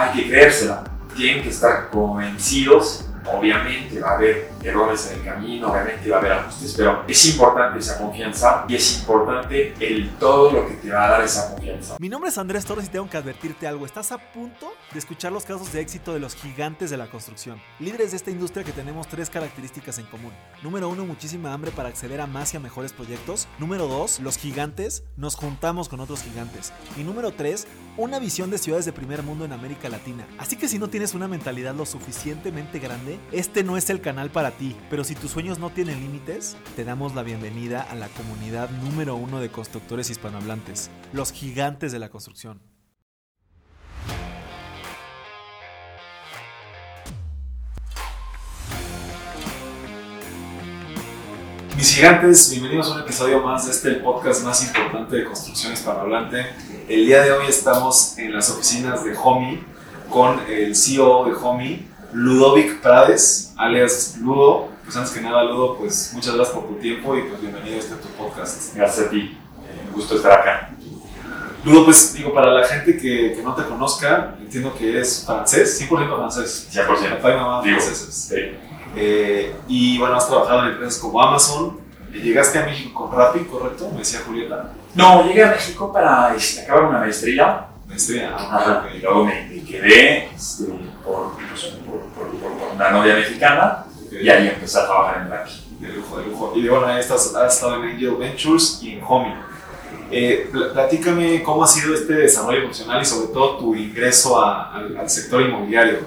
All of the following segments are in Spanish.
hay que creérsela. Tienen que estar convencidos Obviamente va a haber errores en el camino, obviamente va a haber ajustes, pero es importante esa confianza y es importante el todo lo que te va a dar esa confianza. Mi nombre es Andrés Torres y tengo que advertirte algo. Estás a punto de escuchar los casos de éxito de los gigantes de la construcción. Líderes de esta industria que tenemos tres características en común. Número uno, muchísima hambre para acceder a más y a mejores proyectos. Número dos, los gigantes nos juntamos con otros gigantes. Y número tres, una visión de ciudades de primer mundo en América Latina. Así que si no tienes una mentalidad lo suficientemente grande, este no es el canal para ti. Pero si tus sueños no tienen límites, te damos la bienvenida a la comunidad número uno de constructores hispanohablantes, los gigantes de la construcción. Mis gigantes, bienvenidos a un episodio más de este podcast más importante de construcción hispanohablante. El día de hoy estamos en las oficinas de Homi con el CEO de Homi, Ludovic Prades, alias Ludo. Pues antes que nada, Ludo, pues muchas gracias por tu tiempo y pues bienvenido a este tu podcast. Gracias a ti, eh, un gusto estar acá. Ludo, pues digo, para la gente que, que no te conozca, entiendo que eres francés, 100% francés. 100%. Papá y mamá Digo, franceses. Sí. Eh, y bueno, has trabajado en empresas como Amazon. Llegaste a México con Rappi, ¿correcto? Me decía Julieta. No, llegué a México para este, acabar una maestría Maestría. Ah, Ajá, ok. y luego me, me quedé este, por, pues, por una novia mexicana Ok. y ahí empecé a trabajar en Rappi. De lujo, de lujo. Y bueno, ahí estás, has estado en Angel Ventures y en Homey. Eh, pl- platícame cómo ha sido este desarrollo profesional y sobre todo tu ingreso a- al, al sector inmobiliario.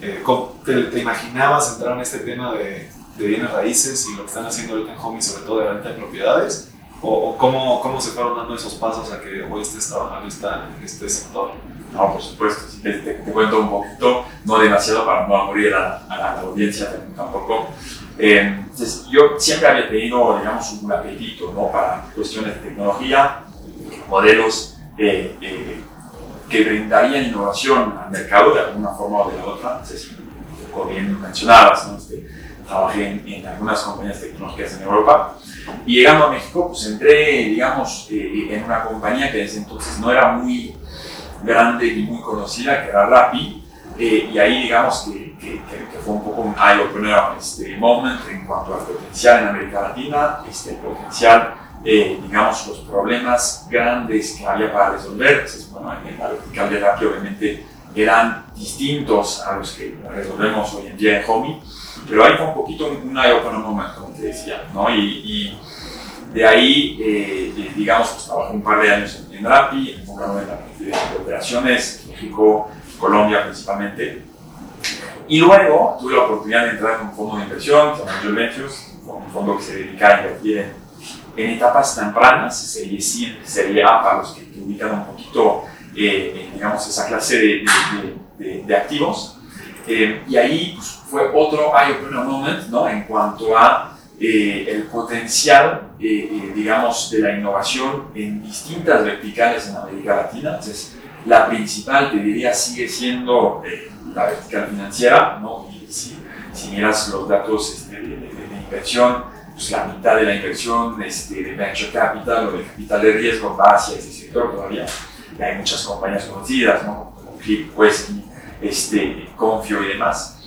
Eh, ¿cómo te, te imaginabas entrar en este tema de, de bienes raíces y lo que están haciendo ahorita en Homey, sobre todo de venta de propiedades? ¿O, o cómo, cómo se fueron dando esos pasos a que hoy estés trabajando en este sector? No, por supuesto, te, te- te cuento un poquito, no demasiado para no aburrir a, a la, a la audiencia tampoco. Eh, entonces, yo siempre había tenido, digamos, un apetito ¿no? para cuestiones de tecnología, modelos eh, eh, que brindarían innovación al mercado de alguna forma o de la otra. Entonces, como bien mencionabas, ¿no? Este, trabajé en, en algunas compañías tecnológicas en Europa y llegando a México, pues entré, digamos, eh, en una compañía que desde entonces no era muy grande y muy conocida, que era Rappi, eh, y ahí digamos que, que- fue un poco un eye-opener este moment en cuanto al potencial en América Latina, este, el potencial, eh, digamos, los problemas grandes que había para resolver. Entonces, bueno, en la vertical de Rappi obviamente eran distintos a los que resolvemos hoy en día en Homey, pero ahí fue un poquito un, un eye-opener moment, como te decía, ¿no? Y, y de ahí, eh, digamos, pues trabajé un par de años en, en Rappi, enfocado en la parte de, operaciones, México, Colombia principalmente. Y luego tuve la oportunidad de entrar en un fondo de inversión, que se Ventures, un fondo que se dedica a invertir en, en etapas tempranas, serie C, serie A, para los que, que ubican un poquito, eh, digamos, esa clase de- de- de- de activos. Eh, y ahí pues, fue otro eye-opener moment, ¿no? En cuanto a eh, el potencial, eh, eh, digamos, de la innovación en distintas verticales en América Latina. Entonces, la principal, te diría, sigue siendo eh, la vertical financiera, ¿no? Y si, si miras los datos este, de, de- de inversión, pues la mitad de la inversión este, de venture capital o de capital de riesgo va hacia ese sector todavía. Y hay muchas compañías conocidas, ¿no? Como Clip, Westy, este, Confio y demás.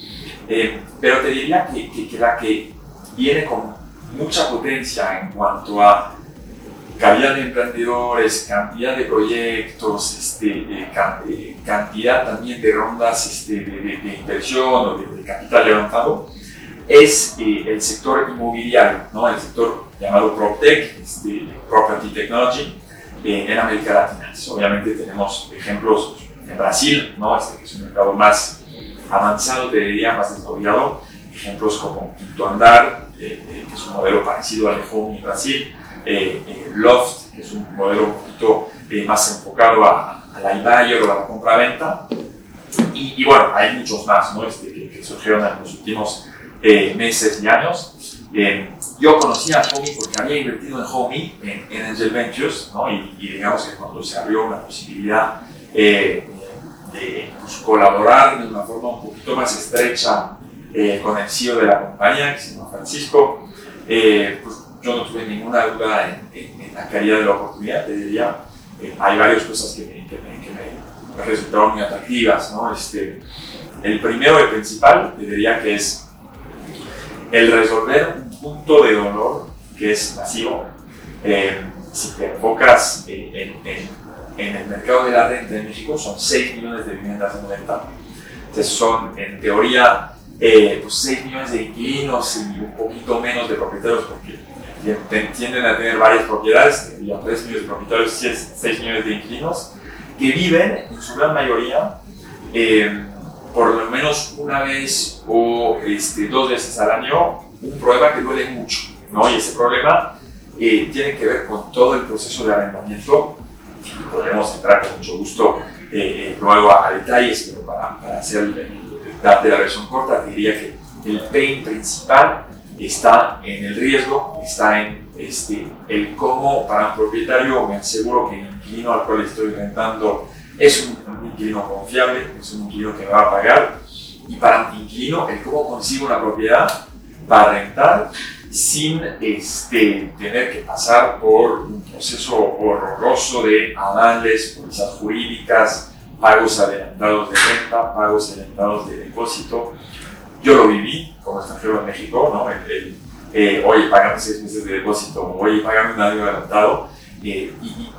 Eh, pero te diría que, que, que la que viene con mucha potencia en cuanto a calidad de emprendedores, cantidad de proyectos, este, eh, can- eh, cantidad también de rondas este, de, de- de inversión o de, de capital levantado, es eh, el sector inmobiliario, ¿no? el sector llamado PropTech, este, Property Technology, en América Latina. Entonces, obviamente tenemos ejemplos en Brasil, ¿no? este, que es un mercado más avanzado, te diría, más desarrollado, ejemplos como Quinto Andar, que es un modelo parecido al de Home en Brasil, eh, eh, Loft, que es un modelo un poquito eh, más enfocado a, a la o a la compra-venta. Y, y bueno, hay muchos más ¿no? este, que, que surgieron en los últimos eh, meses y años. Eh, yo conocía a Homey porque había invertido en Homey, en, en Angel Ventures, ¿no? y, y digamos que cuando se abrió la posibilidad eh, de pues, colaborar de una forma un poquito más estrecha eh, con el CEO de la compañía, que se llama Francisco, eh, pues yo no tuve ninguna duda en, en- en la calidad de la oportunidad, te diría. Eh, hay varias cosas que me, que me- que me resultaron muy atractivas. ¿no? Este, el primero y principal, te diría que es el resolver un punto de dolor que es masivo. Eh, si te enfocas en, en, en, el mercado de la renta en México, son 6 millones de viviendas en venta. Entonces son, en teoría, eh, pues 6 millones de inquilinos y un poquito menos de propietarios, porque tienden a tener varias propiedades, ya 3 millones de propietarios, 6 millones de inquilinos, que viven en su gran mayoría eh, por lo menos una vez o este, dos veces al año un problema que duele mucho, ¿no? Y ese problema eh, tiene que ver con todo el proceso de arrendamiento. Podremos entrar con mucho gusto eh, luego a, detalles, pero para, para hacer darte la versión corta, diría que el pain principal está en el riesgo, está en este, el cómo para un propietario me aseguro que el inquilino al cual estoy rentando es un, inquilino confiable, es un inquilino que me va a pagar. Y para un inquilino, el cómo consigo una propiedad para rentar sin este, tener que pasar por un proceso horroroso de avales, pólizas jurídicas, pagos adelantados de renta, pagos adelantados de depósito. Yo lo viví como extranjero en México, ¿no? El, eh, oye, pagame seis meses de depósito, oye, pagame un año adelantado. Eh, y,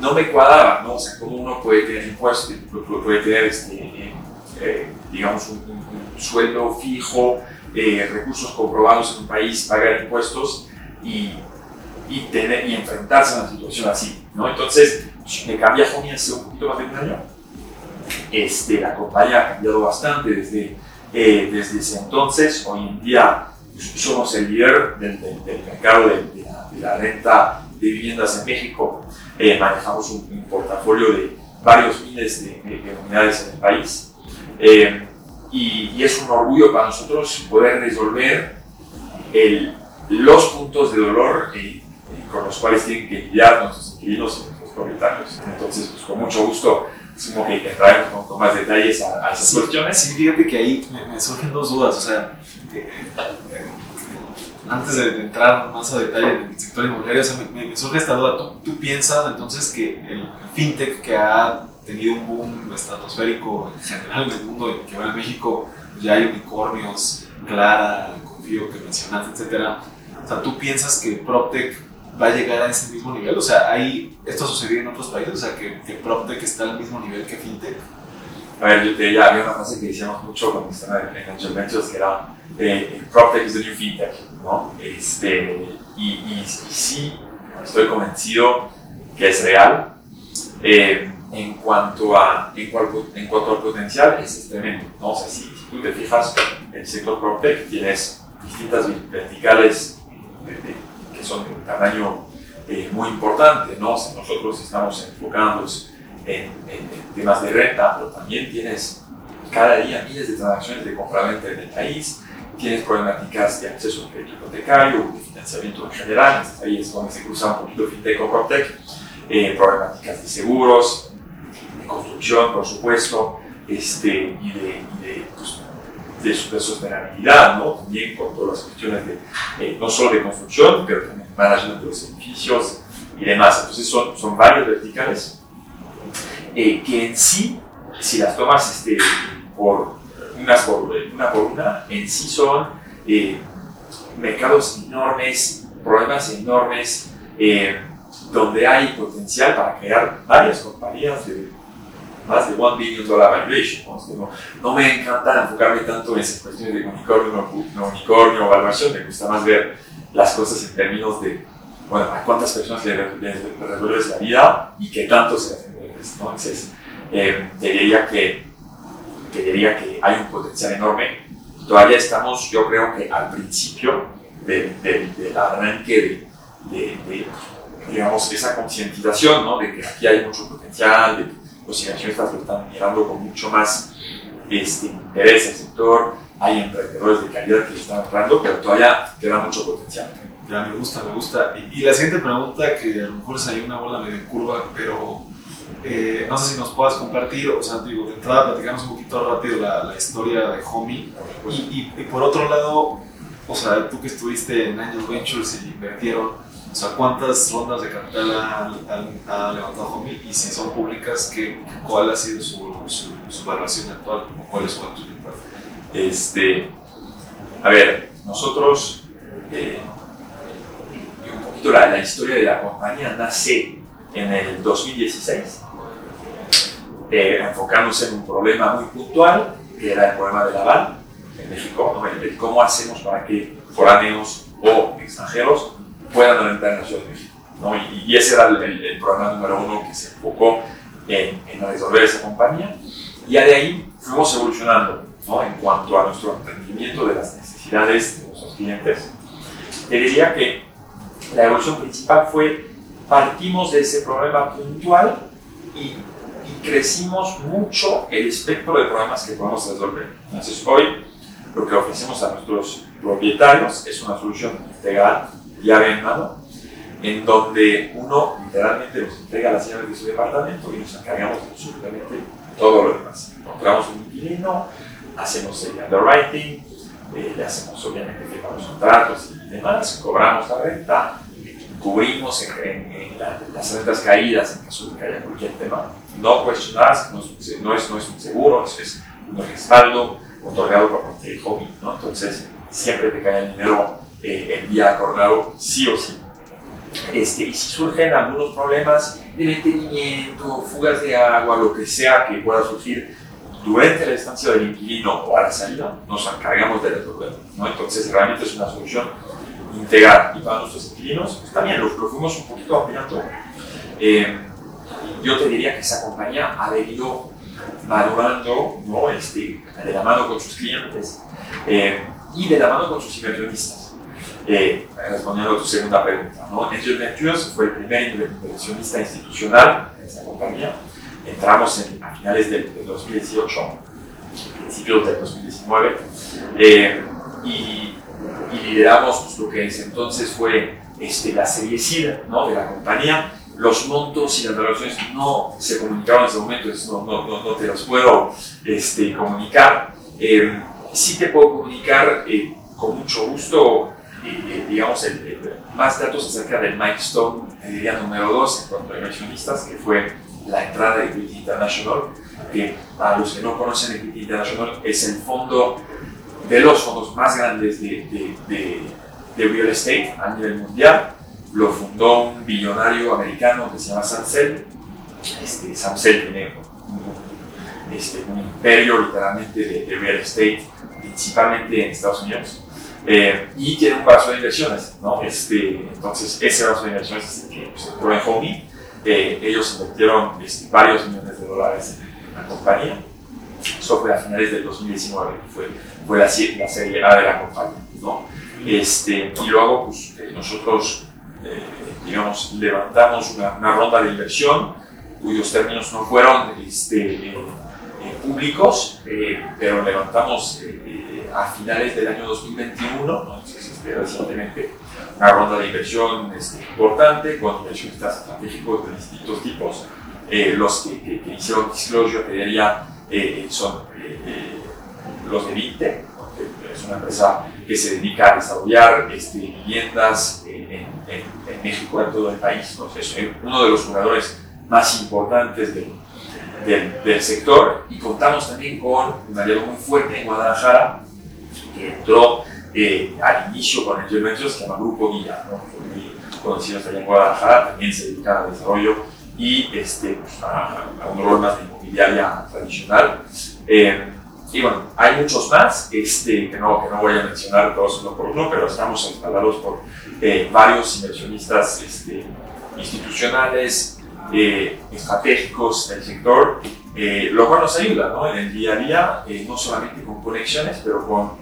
no me cuadraba, ¿no? O sea, cómo uno puede tener impuestos, puede tener, este, eh, digamos, un, sueldo fijo, eh, recursos comprobados en un país, pagar impuestos y, y, tener, y enfrentarse a una situación así, ¿no? Entonces, me cambié a hace un poquito más de un año. Este, la compañía ha cambiado bastante desde, eh, desde ese entonces. Hoy en día somos el líder del, del, mercado de, la, de la renta de viviendas en México. Eh, manejamos un, portafolio de varios miles de, unidades en el país. Eh, y, es un orgullo para nosotros poder resolver el, los puntos de dolor eh, con los cuales tienen que lidiar nuestros inquilinos y nuestros propietarios. Entonces, pues, con mucho gusto, como que con, más detalles a, esas cuestiones. Sí, fíjate que ahí me, me, surgen dos dudas. O sea, antes de, entrar más a detalle en el sector inmobiliario, me, surge esta duda. ¿Tú, piensas entonces que el fintech que ha tenido un boom estratosférico en general en el mundo y que va en México, ya hay unicornios, Clara, Confío que mencionaste, etcétera. O sea, ¿tú piensas que PropTech va a llegar a ese mismo nivel? O sea, ¿hay, ¿esto ha sucedido en otros países? O sea, que, que PropTech está al mismo nivel que FinTech. A ver, yo te, había una frase que decíamos mucho cuando estaba en Angel Ventures que era eh, PropTech is the new FinTech, ¿no? Este, y, y, sí, estoy convencido que es real. Eh, en, cuanto a, en, en, cuanto al potencial, es tremendo, ¿no? O sea, si, tú te fijas, en el sector PropTech tienes distintas verticales que son de un tamaño eh, muy importante, ¿no? O sea, nosotros estamos enfocándonos en, temas de renta, pero también tienes cada día miles de transacciones de compra-venta en el país, tienes problemáticas de acceso a crédito hipotecario, de financiamiento en general, ahí es donde se cruza un poquito fintech con PropTech, eh, problemáticas de seguros, de construcción, por supuesto, este, y de, de, pues, de, sostenibilidad, ¿no? también con todas las cuestiones de, eh, no solo de construcción, pero también management de los edificios y demás. Entonces son, son varios verticales eh, que en sí, si las tomas este, por, unas por, una por una, en sí son eh, mercados enormes, problemas enormes, eh, donde hay potencial para crear varias compañías de más de 1 billion dollar valuation. ¿no? no, me encanta enfocarme tanto en esas cuestiones de unicornio, no, unicornio o valuación, me gusta más ver las cosas en términos de, bueno, a cuántas personas les, resuelves la vida y qué tanto se entonces, eh, diría que, diría que hay un potencial enorme. Todavía estamos, yo creo que al principio del arranque de, digamos, esa concientización, ¿no? De que aquí hay mucho potencial, de que los inversionistas lo están mirando con mucho más este, interés el sector, hay emprendedores de calidad que lo están entrando, pero todavía queda mucho potencial. Ya, me gusta, me gusta. Y, y, la siguiente pregunta, que a lo mejor es ahí una bola medio curva, pero eh, no sé si nos puedas compartir, o sea, digo, de entrada platicamos un poquito rápido la, la historia de Homie. Y, y, por otro lado, o sea, tú que estuviste en Angel Ventures y invirtieron, O sea, ¿cuántas rondas de capital ha, ha, levantado Homey? Y si son públicas, ¿qué, ¿cuál ha sido su, su, su valoración actual? ¿O cuál es su actual? Este, a ver, nosotros, eh, un poquito la, la, historia de la compañía nace en el 2016, eh, enfocándose en un problema muy puntual, que era el problema del aval en México, ¿no? el, cómo hacemos para que foráneos o extranjeros puedan entrar en la Ciudad de México. ¿no? Y, y, ese era el, el, problema número uno que se enfocó en, en resolver esa compañía. Y de ahí fuimos evolucionando ¿no? en cuanto a nuestro entendimiento de las necesidades de nuestros clientes. Te diría que la evolución principal fue partimos de ese problema puntual y, y, crecimos mucho el espectro de problemas que podemos resolver. Entonces hoy lo que ofrecemos a nuestros propietarios es una solución integral, llave en mano, en donde uno literalmente nos entrega las llaves de su departamento y nos encargamos de absolutamente todo lo demás. Encontramos un inquilino, hacemos el underwriting, eh, le hacemos obviamente firmamos contratos y demás, cobramos la renta, cubrimos en, en la, las rentas caídas en caso de que haya cualquier tema. No cuestionar, no es, no es, no es un seguro, es un respaldo otorgado por parte del hobby, ¿no? Entonces, siempre te cae el dinero eh, el día acordado, sí o sí. Este, y si surgen algunos problemas de mantenimiento, fugas de agua, lo que sea que pueda surgir durante la estancia del inquilino o a la salida, nos encargamos de resolverlo. ¿no? Entonces, realmente es una solución integral. Y para nuestros inquilinos, pues también lo, lo fuimos un poquito ampliando. Eh, yo te diría que esa compañía ha venido madurando ¿no? este, de la mano con sus clientes eh, y de la mano con sus inversionistas. Eh, respondiendo a tu segunda pregunta, ¿no? Angel Ventures fue el primer inversionista institucional en esta compañía. Entramos en, a finales del, del 2018, principios del 2019, eh, y, y, lideramos pues, lo que es, entonces fue este, la serie SID ¿no? de la compañía. Los montos y las valoraciones no se comunicaron en ese momento, no, no, no, no te los puedo este, comunicar. Eh, sí te puedo comunicar eh, con mucho gusto eh, digamos, el, el, más datos acerca del milestone, diría número 2 en cuanto a inversionistas, que fue la entrada de Equity International, que para los que no conocen Equity International es el fondo de los fondos más grandes de, de, de, de real estate a nivel mundial. Lo fundó un billonario americano que se llama Samsel. Este, Samsel tiene un, este, un imperio literalmente de, real estate, principalmente en Estados Unidos. Eh, y tiene un brazo de inversiones, ¿no? Este, entonces, ese brazo de inversiones es el que se entró en Homey. Eh, ellos invirtieron este, varios millones de dólares en la compañía. Eso fue a finales del 2019, fue, fue la, la serie A de la compañía, ¿no? Este, y luego, pues, eh, nosotros, digamos, levantamos una, una, ronda de inversión cuyos términos no fueron este, públicos, pero levantamos a finales del año 2021, ¿no? Entonces, este, recientemente, una ronda de inversión este, importante con inversionistas estratégicos de distintos tipos. Eh, los que, que, que, hicieron disclosure, te diría, eh, son eh, los de Vinte, es una empresa que se dedica a desarrollar este, viviendas en, en, en, México, en todo el país. Entonces, es uno de los jugadores más importantes del, del, sector y contamos también con un aliado muy fuerte en Guadalajara que entró eh, al inicio con el que se llama Grupo Guía, ¿no? muy allá en Guadalajara, también se dedica al desarrollo y este, pues, a, a, un rol más de inmobiliaria tradicional. Eh, y bueno, hay muchos más este, que, no, que no voy a mencionar todos uno por uno, pero estamos instalados por eh, varios inversionistas este, institucionales, eh, estratégicos del sector, eh, lo cual nos ayuda ¿no? en el día a día, eh, no solamente con conexiones, pero con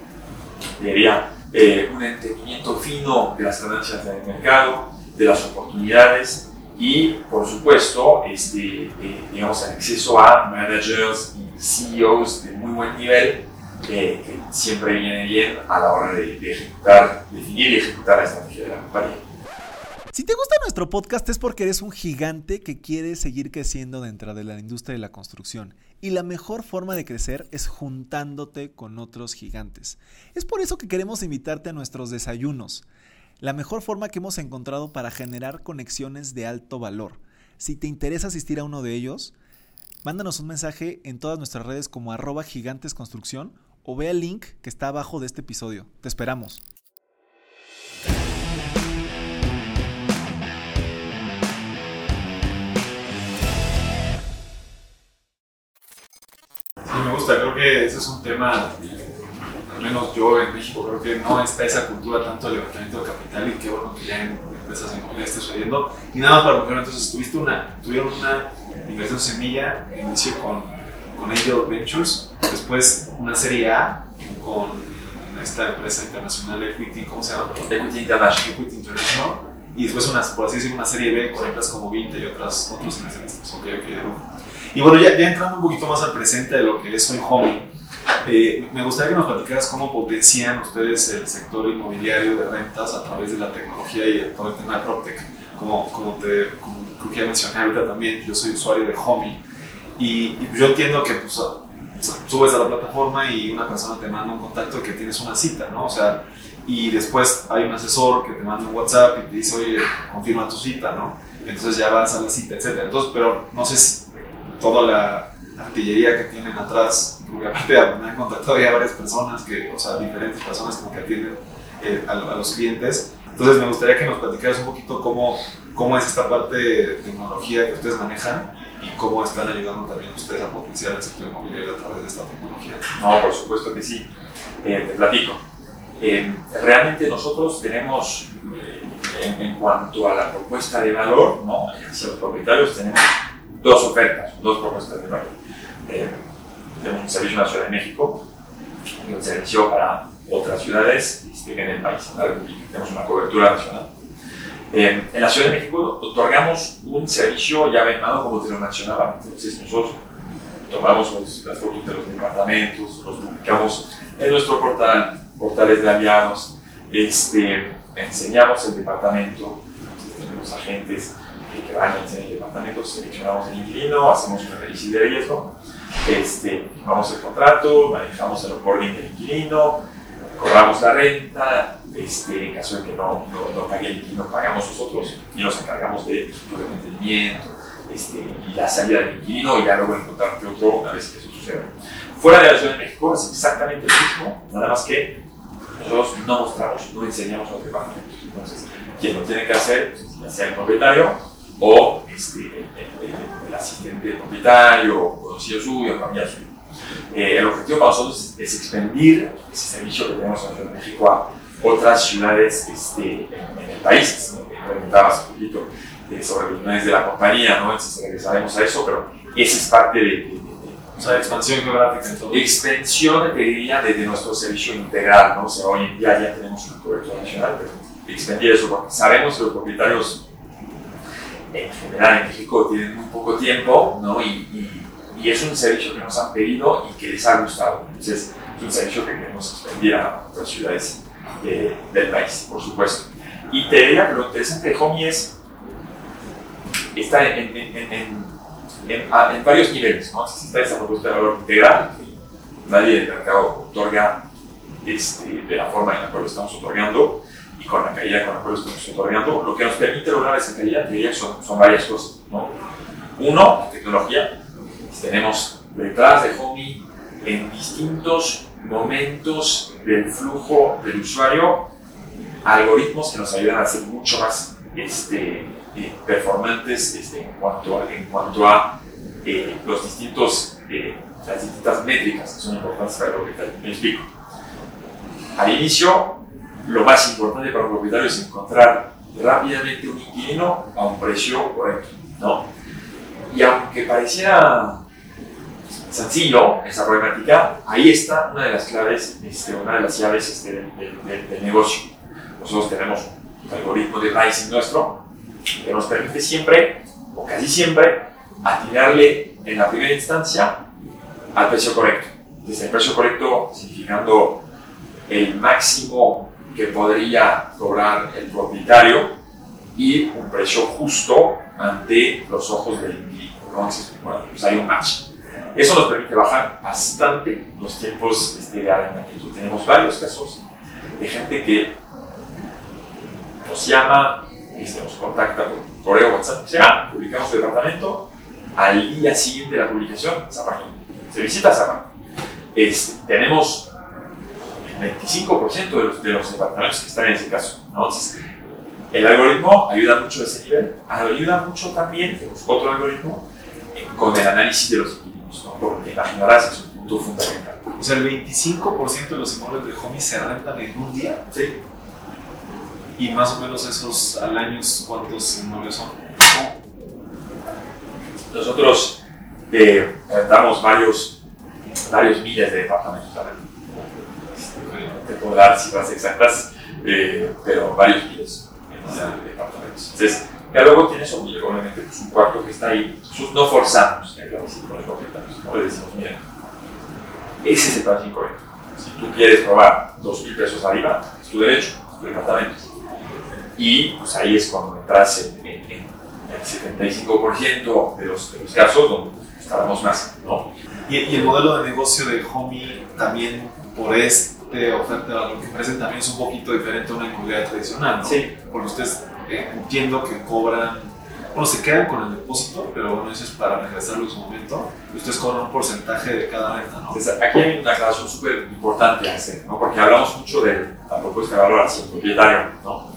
diría, eh, un entendimiento fino de las tendencias del mercado, de las oportunidades y, por supuesto, este, eh, digamos, el acceso a managers y CEOs de muy buen nivel eh, que siempre viene bien a la hora de, de ejecutar, definir y ejecutar la estrategia de la compañía. Si te gusta nuestro podcast es porque eres un gigante que quiere seguir creciendo dentro de la industria de la construcción. Y la mejor forma de crecer es juntándote con otros gigantes. Es por eso que queremos invitarte a nuestros desayunos. la mejor forma que hemos encontrado para generar conexiones de alto valor. Si te interesa asistir a uno de ellos, mándanos un mensaje en todas nuestras redes como arroba gigantesconstrucción o ve el link que está abajo de este episodio. Te esperamos. Gusta, creo que ese es un tema al menos yo en México creo que no está esa cultura tanto de levantamiento de capital y qué bueno que ya en empresas en comunidad esté sucediendo. Y nada más para mujer, entonces tuviste una, tuvieron una inversión semilla, inicio con, con Angel Ventures, después una serie A con esta empresa internacional Equity, ¿cómo se llama? Equity International. Equity International. Y después, una, por así decirlo, una serie B con empresas como Vinte y otras, otros inversionistas. Okay, okay. Y bueno, ya, ya entrando un poquito más al presente de lo que es hoy Homey, eh, me gustaría que nos platicaras cómo potencian ustedes el sector inmobiliario de rentas a través de la tecnología y todo el tema de PropTech. Como, como, te, como creo que ya mencioné ahorita también, yo soy usuario de Homey y, y yo entiendo que pues, subes a la plataforma y una persona te manda un contacto que tienes una cita, ¿no? O sea, y después hay un asesor que te manda un WhatsApp y te dice, oye, confirma tu cita, ¿no? Entonces ya vas a la cita, etc. Entonces, pero no sé si toda la artillería que tienen atrás, porque aparte me han contactado ya varias personas, que, o sea, diferentes personas como que atienden eh, a, a, los clientes. Entonces me gustaría que nos platicaras un poquito cómo, cómo es esta parte de tecnología que ustedes manejan y cómo están ayudando también ustedes a potenciar el sector inmobiliario a través de esta tecnología. No, por supuesto que sí. Eh, te platico. Eh, realmente nosotros tenemos, eh, en, en, cuanto a la propuesta de valor, ¿no? los propietarios, tenemos dos ofertas, dos propuestas de valor. Eh, tenemos un servicio en la Ciudad de México y un servicio para otras ciudades este, en el país. Tenemos una cobertura nacional. Eh, en la Ciudad de México otorgamos un servicio ya venado, como te lo mencionaba. Entonces, nosotros tomamos los, las fotos de los departamentos, los publicamos en nuestro portal, portales de aliados, este, enseñamos el departamento, tenemos agentes que a enseñar el departamento, seleccionamos el inquilino, hacemos un análisis de riesgo, este, firmamos el contrato, manejamos el onboarding del inquilino, cobramos la renta, este, en caso de que no, no, no pague el inquilino, pagamos nosotros y nos encargamos de su mantenimiento este, y la salida del inquilino y ya luego encontrarte otro una vez que eso suceda. Fuera de la Ciudad de México es exactamente lo mismo, nada más que nosotros no mostramos, no enseñamos los departamentos. Entonces, quien lo tiene que hacer, pues, ya sea el propietario o este, el, el, el, asistente del propietario, conocido suyo, familiar suyo. Eh, el objetivo para nosotros es, es, expandir ese servicio que tenemos en México a otras ciudades este, en, en, el país. ¿no? Preguntabas un poquito eh, sobre los planes de la compañía, ¿no? Entonces regresaremos a eso, pero esa es parte de, de, o sea, expansión geográfica en todo. Expansión, te diría, de, de, nuestro servicio integral, ¿no? O sea, hoy en día ya tenemos una cobertura nacional, pero expandir eso, porque sabemos que los propietarios en general en México tienen muy poco tiempo, ¿no? Y, y, y, es un servicio que nos han pedido y que les ha gustado. Entonces, es un servicio que queremos expandir a otras ciudades eh, del país, por supuesto. Y te diría que lo interesante de Homey es, está en, en, en, en, varios niveles, ¿no? Está esa propuesta de valor integral, que nadie del mercado otorga este, de la forma en la cual lo estamos otorgando con la calidad con la cual estamos otorgando. Lo que nos permite lograr esa calidad, diría, son, son varias cosas, ¿no? Uno, tecnología. Tenemos detrás de Homey en distintos momentos del flujo del usuario algoritmos que nos ayudan a ser mucho más este, eh, performantes este, en cuanto a, en cuanto a eh, los distintos, eh, las distintas métricas que son importantes para el propietario. Me explico. Al inicio, lo más importante para un propietario es encontrar rápidamente un inquilino a un precio correcto. ¿no? Y aunque pareciera sencillo esa problemática, ahí está una de las claves, este, una de las llaves este, del, del, del, negocio. Nosotros tenemos un algoritmo de pricing nuestro que nos permite siempre, o casi siempre, atinarle en la primera instancia al precio correcto. Desde el precio correcto significando el máximo que podría cobrar el propietario y un precio justo ante los ojos del inquilino. Bueno, pues hay un match. Eso nos permite bajar bastante los tiempos este, de arrendamiento. Tenemos varios casos de gente que nos llama, este, nos contacta por correo, WhatsApp, sea, publicamos el departamento, al día siguiente de la publicación se. Se visita se apartó. Este, tenemos 25% de los, de los departamentos que están en ese caso. ¿no? Entonces, el algoritmo ayuda mucho a ese nivel, ayuda mucho también, otro algoritmo, eh, con el análisis de los inquilinos, ¿no? porque imaginarás que es un punto fundamental. O sea, el 25% de los inmuebles de Homie se rentan en un día. Sí. Y más o menos esos al año, ¿cuántos inmuebles son? Nosotros eh, rentamos varios, varios miles de departamentos al año. No te puedo dar cifras exactas, eh, pero varios miles de departamentos. Entonces, ya luego tienes obviamente pues, un cuarto que está ahí. Nosotros no forzamos requisito con el propietario, no le decimos, mira, ese es el incorrecto. Si tú quieres robar dos mil pesos arriba, es tu derecho, es tu departamento. Y pues ahí es cuando entras en, en, en el 75% de los, de los casos donde pues, tardamos más, ¿no? Y, y el modelo de negocio de Homie también por este oferta de valor que ofrecen también es un poquito diferente a una inmobiliaria tradicional, ¿no? Sí. Porque ustedes eh, entiendo que cobran, bueno, se quedan con el depósito, pero bueno, eso es para regresarlo en su momento. Y ustedes cobran un porcentaje de cada renta, ¿no? Entonces, aquí hay una aclaración súper importante a hacer, ¿no? porque hablamos mucho de la propuesta de valor hacia el propietario, ¿no?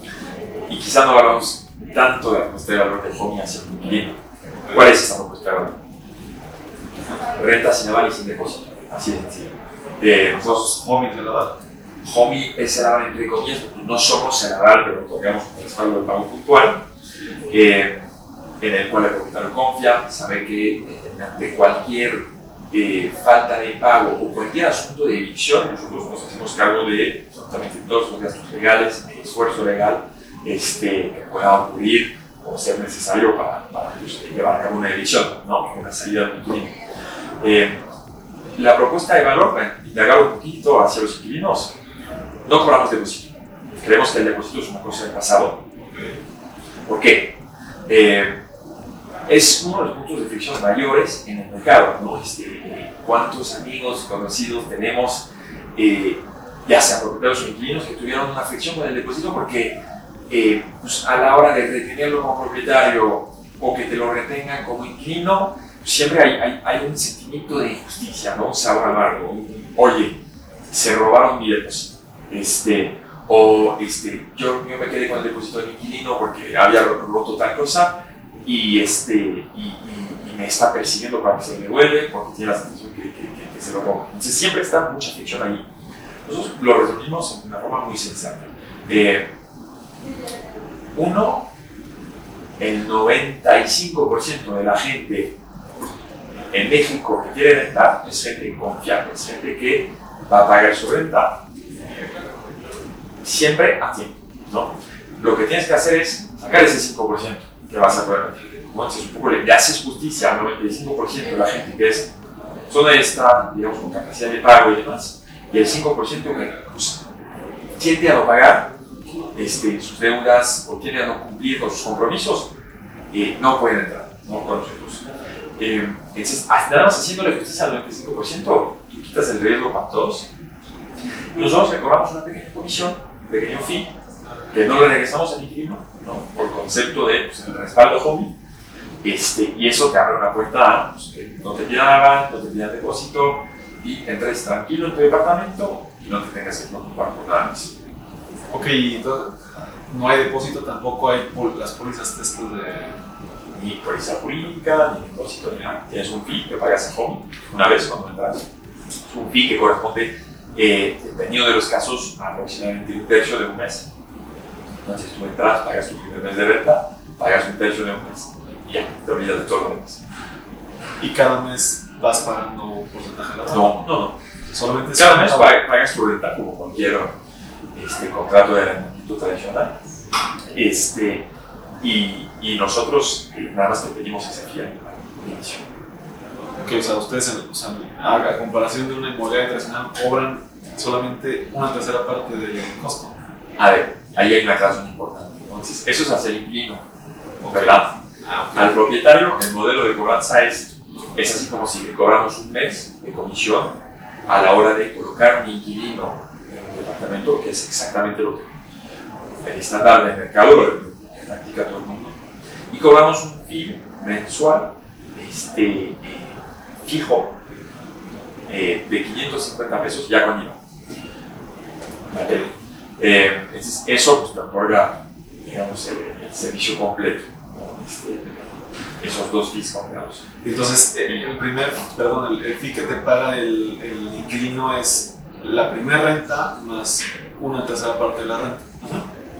y quizá no hablamos tanto de la propuesta de valor de Homie hacia el inquilino. ¿Cuál es esa propuesta de valor? Renta sin aval y sin depósito, así de sencillo. Eh, nosotros, Homie de la edad. Homie es el aval entre comillas, no somos el aval, pero otorgamos un respaldo de pago puntual, eh, en el cual el propietario confía, sabe que eh, ante cualquier eh, falta de pago o cualquier asunto de evicción, nosotros nos hacemos cargo de absolutamente todos los gastos legales, el esfuerzo legal este, que pueda ocurrir o ser necesario para, para pues, llevar a cabo una evicción, ¿no? una salida del inquilino. Eh, la propuesta de valor, indagar un poquito hacia los inquilinos, no cobramos depósito. Creemos que el depósito es una cosa del pasado. ¿Por qué? Eh, es uno de los puntos de fricción mayores en el mercado, ¿no? Este, ¿Cuántos amigos, conocidos tenemos, eh, ya sea propietarios o inquilinos, que tuvieron una fricción con el depósito porque eh, pues, a la hora de retenerlo como propietario o que te lo retengan como inquilino, siempre hay, hay, hay un sentimiento de injusticia, ¿no? Un sabor amargo. un, Oye, se robaron mi depósito. Este, o este, yo, yo me quedé con el depósito del inquilino porque había roto tal cosa y, este, y, me está persiguiendo para que se me devuelve porque tiene la sensación que, que, se lo roba. Entonces siempre está mucha fricción ahí. Nosotros lo resumimos de una forma muy sensata. Eh, uno, el 95% de la gente en México que quiere rentar es gente confiable, es gente que va a pagar su renta siempre a tiempo. ¿no? Lo que tienes que hacer es sacar ese 5% que vas a poder rentar. Entonces, un le haces justicia al 95% de la gente que es zona esta, digamos, con capacidad de pago y demás, y el 5% que pues, tiende a no pagar este, sus deudas o tiende a no cumplir con sus compromisos, eh, no pueden entrar ¿no? con nosotros. Eh, entonces, nada más haciéndole justicia al 95%, tú quitas el riesgo para todos. Nosotros le cobramos una pequeña comisión, un pequeño fee, que no le regresamos al inquilino, ¿no? por concepto de pues, el respaldo hobby. Este, y eso te abre una puerta pues, que no te pidan aval, no te pidan depósito y entres tranquilo en tu departamento y no te tengas que preocupar por nada más. Ok, entonces no hay depósito, tampoco hay las pólizas de estos de... Ni póliza jurídica, ni depósito, ni nada. Tienes un fee que pagas a home una vez cuando entras. Es un fee que corresponde, eh, dependiendo de los casos, a aproximadamente un tercio de un mes. Entonces tú entras, pagas tu primer mes de renta, pagas un tercio de un mes y ya, te olvidas de todo lo demás. Y cada mes vas pagando un porcentaje de la renta. No, no, no. Solamente Cada mes pa- pagas tu renta como cualquier este, contrato de arrendamiento tradicional. Este, y, y nosotros eh, nada más te pedimos inicio. Ok, o sea, ustedes, o sea, a, a comparación de una inmobiliaria tradicional, cobran solamente una tercera parte del costo. A ver, ahí hay una aclaración importante. Entonces, eso es hacer inquilino, ¿verdad? Ah, Al propietario, el modelo de cobranza es, es así como si le cobramos un mes de comisión a la hora de colocar un inquilino en el departamento, que es exactamente lo que el estándar del mercado, que practica todo el mundo. Cobramos un fee mensual este, eh, fijo eh, de 550 pesos ya con IVA. Eh, entonces, eso pues, te otorga digamos, el, servicio completo. Este, esos dos fees combinados. Entonces, el, el primer, perdón, el, fee que te paga el inquilino es la primera renta más una tercera parte de la renta.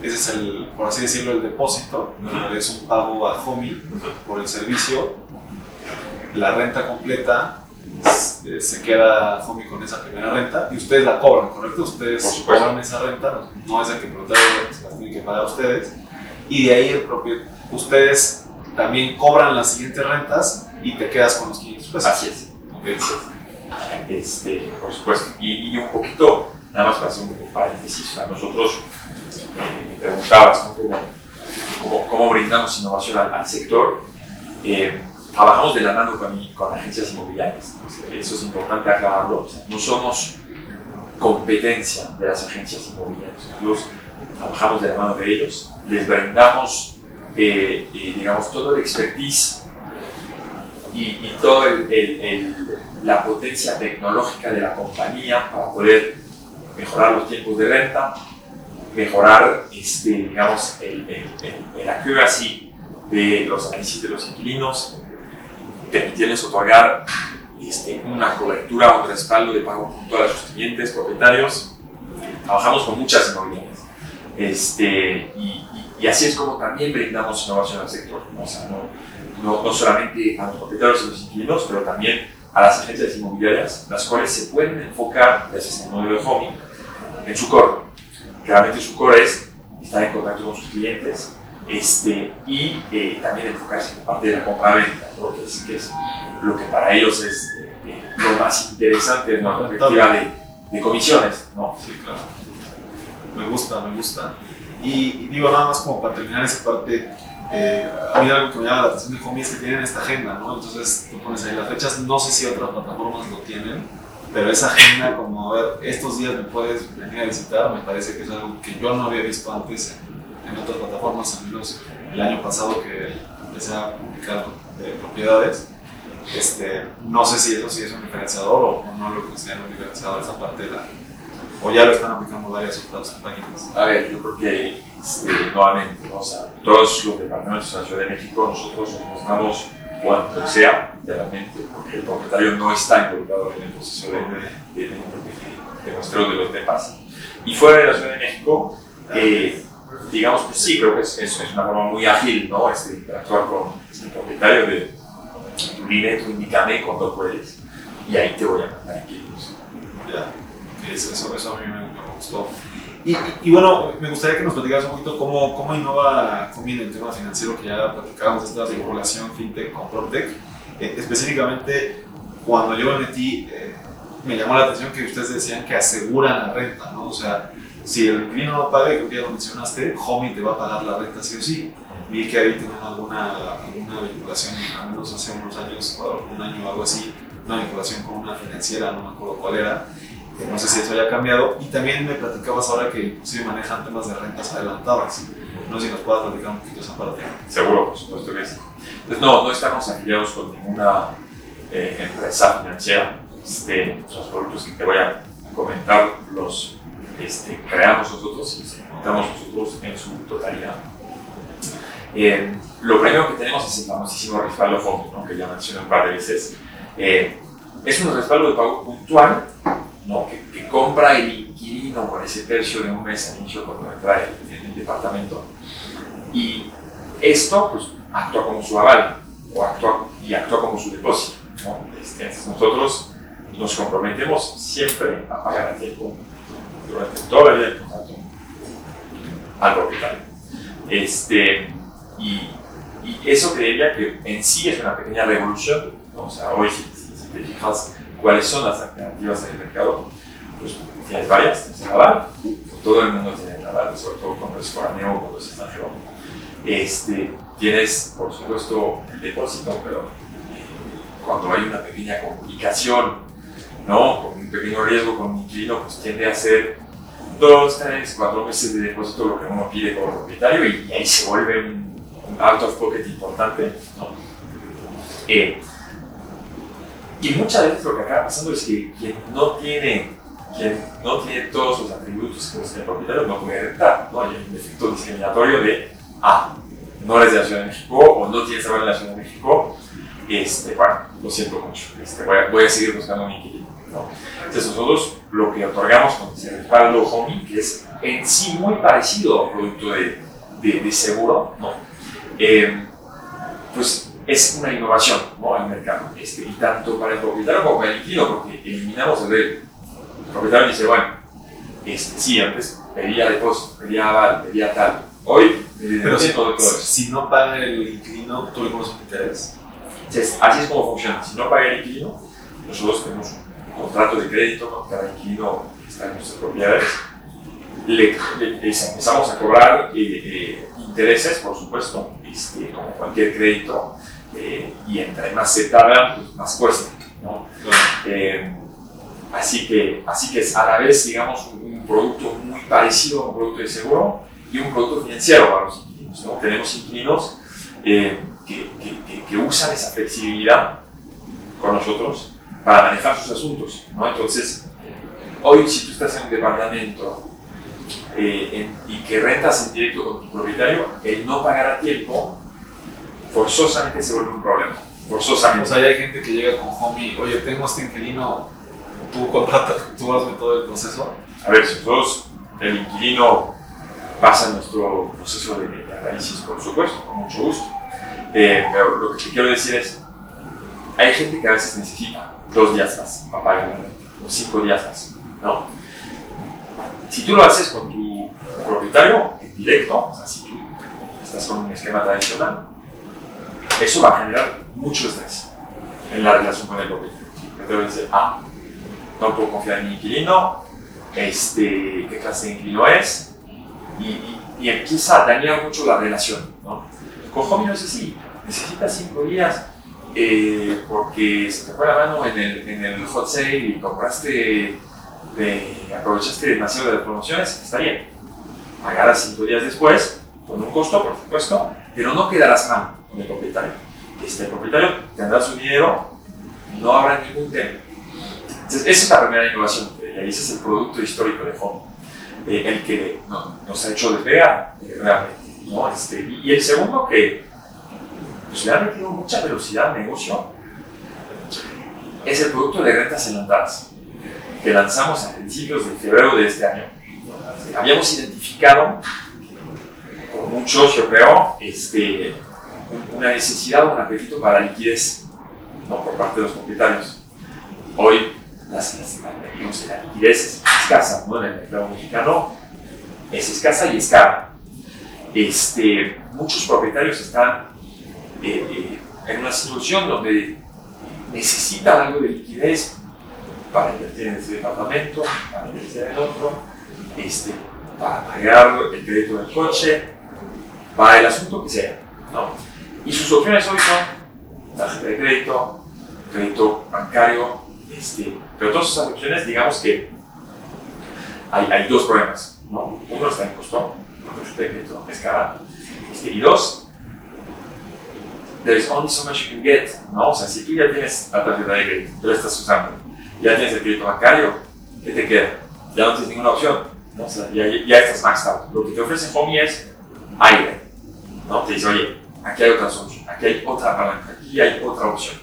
Ese es el, por así decirlo, el depósito. Es un pago a Homey por el servicio. La renta completa se, se queda Homey con esa primera renta y ustedes la cobran, ¿correcto? Ustedes cobran esa renta, no, es el que se las tiene que pagar a ustedes. Y de ahí el propio, ustedes también cobran las siguientes rentas y te quedas con los 500 pesos. Así es. Ok. Este, por supuesto. Y, y un poquito, nada más para hacer un paréntesis, a nosotros eh, preguntabas ¿no? ¿Cómo, brindamos innovación al, al sector. Eh, trabajamos de la mano con, con agencias inmobiliarias. ¿no? Eso es importante aclararlo. O sea, no somos competencia de las agencias inmobiliarias. Nosotros trabajamos de la mano de ellos, les brindamos, eh, eh, digamos, todo el expertise y, y toda la potencia tecnológica de la compañía para poder mejorar los tiempos de renta, mejorar, este, digamos, el, el, el, accuracy de los análisis de los inquilinos, permitirles otorgar este, una cobertura o un respaldo de pago puntual a sus clientes, propietarios. Trabajamos con muchas inmobiliarias. Este, y, y- y así es como también brindamos innovación al sector. O sea, no, no, no solamente a los propietarios y los inquilinos, pero también a las agencias inmobiliarias, las cuales se pueden enfocar, gracias al modelo de Homey, en su core. Claramente su core es estar en contacto con sus clientes este, y eh, también enfocarse en la parte de la compra-venta, ¿no? que, es, que es lo que para ellos es eh, lo más interesante desde una perspectiva de, de comisiones. ¿no? Sí, claro. Me gusta, me gusta. Y, y digo nada más como para terminar esa parte, eh, a mí algo que me llama la atención de Homey es que tienen esta agenda, ¿no? Entonces tú pones ahí las fechas, no sé si otras plataformas lo tienen, pero esa agenda como, a ver, estos días me puedes venir a visitar, me parece que es algo que yo no había visto antes en, en otras plataformas, al menos el año pasado que empecé a publicar propiedades. Este, no sé si eso sí es un diferenciador o, o no lo consideran un diferenciador esa parte de la o ya lo están aplicando varias otras páginas. A ver, yo creo que este, nuevamente, o sea, todos los departamentos de la Ciudad de México, nosotros nos mostramos cuanto sea, literalmente, porque el propietario no está involucrado en el proceso de, de, de, muestreo de los depas. Y fuera de la Ciudad de México, eh, digamos que sí, creo que es, es, una forma muy ágil, ¿no? Este, interactuar con el propietario de dime, tú indícame cuando puedes, y ahí te voy a mandar inquilinos. Ya, eso, a mí me gustó. Y, y, y bueno, me gustaría que nos platicaras un poquito cómo, cómo innova Comi en el tema financiero, que ya platicábamos esta vinculación fintech con PropTech. Eh, específicamente, cuando yo me metí, eh, me llamó la atención que ustedes decían que aseguran la renta, ¿no? O sea, si el inquilino no paga, creo que ya lo mencionaste, Homey te va a pagar la renta sí o sí. Vi que ahí tienen alguna, alguna vinculación, al menos hace unos años, o un año o algo así, una vinculación con una financiera, no me acuerdo cuál era. Eh, No sé si eso haya cambiado. Y también me platicabas ahora que inclusive manejan temas de rentas adelantadas. No sé si nos puedas platicar un poquito esa parte. Seguro, por supuesto que sí. Entonces, no, no estamos afiliados con ninguna eh, empresa financiera. Este, los productos que te voy a comentar los este, creamos nosotros y implementamos nosotros en su totalidad. Eh, lo primero que tenemos es el famosísimo respaldo fondo, ¿no? que ya mencioné un par de veces. Eh, es un respaldo de pago puntual ¿no? que, que compra el inquilino por ese tercio de un mes al inicio cuando entra en el departamento. Y esto pues, actúa como su aval o actúa, y actúa como su depósito. ¿no? Este, nosotros nos comprometemos siempre a pagar a tiempo durante toda la vida del contrato al propietario. Este, y, y eso creería que en sí es una pequeña revolución. ¿no? O sea, hoy si- si te fijas cuáles son las alternativas en el mercado, pues tienes varias, tienes el aval, todo el mundo tiene el aval, sobre todo cuando es foráneo o cuando es extranjero. Este, tienes, por supuesto, el depósito, pero eh, cuando hay una pequeña complicación, ¿no? Con un pequeño riesgo con un inquilino, pues tiende a ser dos, tres, cuatro meses de depósito lo que uno pide como propietario y, ahí se vuelve un, out of pocket importante. ¿no? Eh, y muchas veces lo que acaba pasando es que quien no tiene, quien no tiene todos los atributos que busca el propietario no puede rentar. ¿no? Hay un efecto discriminatorio de, ah, no eres de la Ciudad de México o no tienes trabajo en la Ciudad de México, este, bueno, lo siento mucho, este, voy, a, voy, a, seguir buscando un inquilino. ¿no? Entonces nosotros lo que otorgamos con ese respaldo homing, que es en sí muy parecido a un producto de, de, de seguro, ¿no? Eh, pues es una innovación ¿no? al mercado, este, y tanto para el propietario como para el inquilino, porque eliminamos el riesgo. El propietario dice, bueno, este, sí, antes pedía depósito, pedía aval, pedía tal. Hoy, eh, pero si, todo, todo si no paga el inquilino, ¿tú le pones interés? Entonces, así es como funciona. Si no paga el inquilino, nosotros tenemos un contrato de crédito con cada inquilino que está en nuestras propiedades. Le, le, le empezamos a cobrar eh, eh, intereses, por supuesto, este, como cualquier crédito, eh, y entre más se tarda, pues más cuesta. ¿no? Eh, así, que, así que es a la vez, digamos, un, un, producto muy parecido a un producto de seguro y un producto financiero para los inquilinos. ¿no? Tenemos inquilinos eh, que, que, que, usan esa flexibilidad con nosotros para manejar sus asuntos. ¿no? Entonces, hoy si tú estás en un departamento eh, en, y que rentas en directo con tu propietario, el no pagar a tiempo forzosamente se vuelve un problema. Forzosamente. O sea, hay gente que llega con homie, oye, tengo este inquilino, tú contratas, tú hazme todo el proceso. A ver, si nosotros, el inquilino pasa nuestro proceso de, análisis, por supuesto, con mucho gusto. Eh, pero lo que te quiero decir es, hay gente que a veces necesita dos días más para pagar o cinco días más, ¿no? Si tú lo haces con tu propietario en directo, o sea, si tú estás con un esquema tradicional, eso va a generar mucho estrés en la relación con el propietario. Propietario dice, ah, no puedo confiar en mi inquilino, este, qué clase de inquilino es, y, y, y empieza a dañar mucho la relación. ¿no? Con Hobby no es así, necesitas cinco días eh, porque se te fue la mano en el, en el hot sale y compraste, aprovechaste demasiado de las promociones, está bien. Pagarás cinco días después, con un costo, por supuesto, pero no quedarás mal con el propietario. Este, el propietario tendrá su dinero, no habrá ningún tema. Entonces, esa es la primera innovación, y ese es el producto histórico de Home, eh, el que no, nos ha hecho despegar eh, realmente. ¿no? Este, y, el segundo que pues, le ha metido mucha velocidad al negocio es el producto de rentas enlatadas, que lanzamos a principios de febrero de este año. Habíamos identificado con muchos, yo creo, este, una necesidad o un apetito para liquidez ¿no? por parte de los propietarios. Hoy las, las, la liquidez es escasa ¿no? en el mercado mexicano, es escasa y es cara. Este, muchos propietarios están eh, eh, en una situación donde necesitan algo de liquidez para invertir en este departamento, para invertir en otro, este, para pagar el crédito del coche, para el asunto que sea. ¿no? Y sus opciones hoy son tarjeta de crédito, crédito bancario, este, pero todas esas opciones, digamos que hay, hay dos problemas. ¿no? Uno está en costo, la tarjeta de crédito es cara. Este, y dos, there is only so much you can get. ¿no? O sea, si tú ya tienes la tarjeta de crédito, tú la estás usando, ya tienes el crédito bancario, ¿qué te queda? Ya no tienes ninguna opción. ¿no? O sea, ya, ya estás maxed out. Lo que te ofrece Homey es aire. ¿no? Te dice, oye, aquí hay otra solución, aquí hay otra palanca, aquí hay otra opción.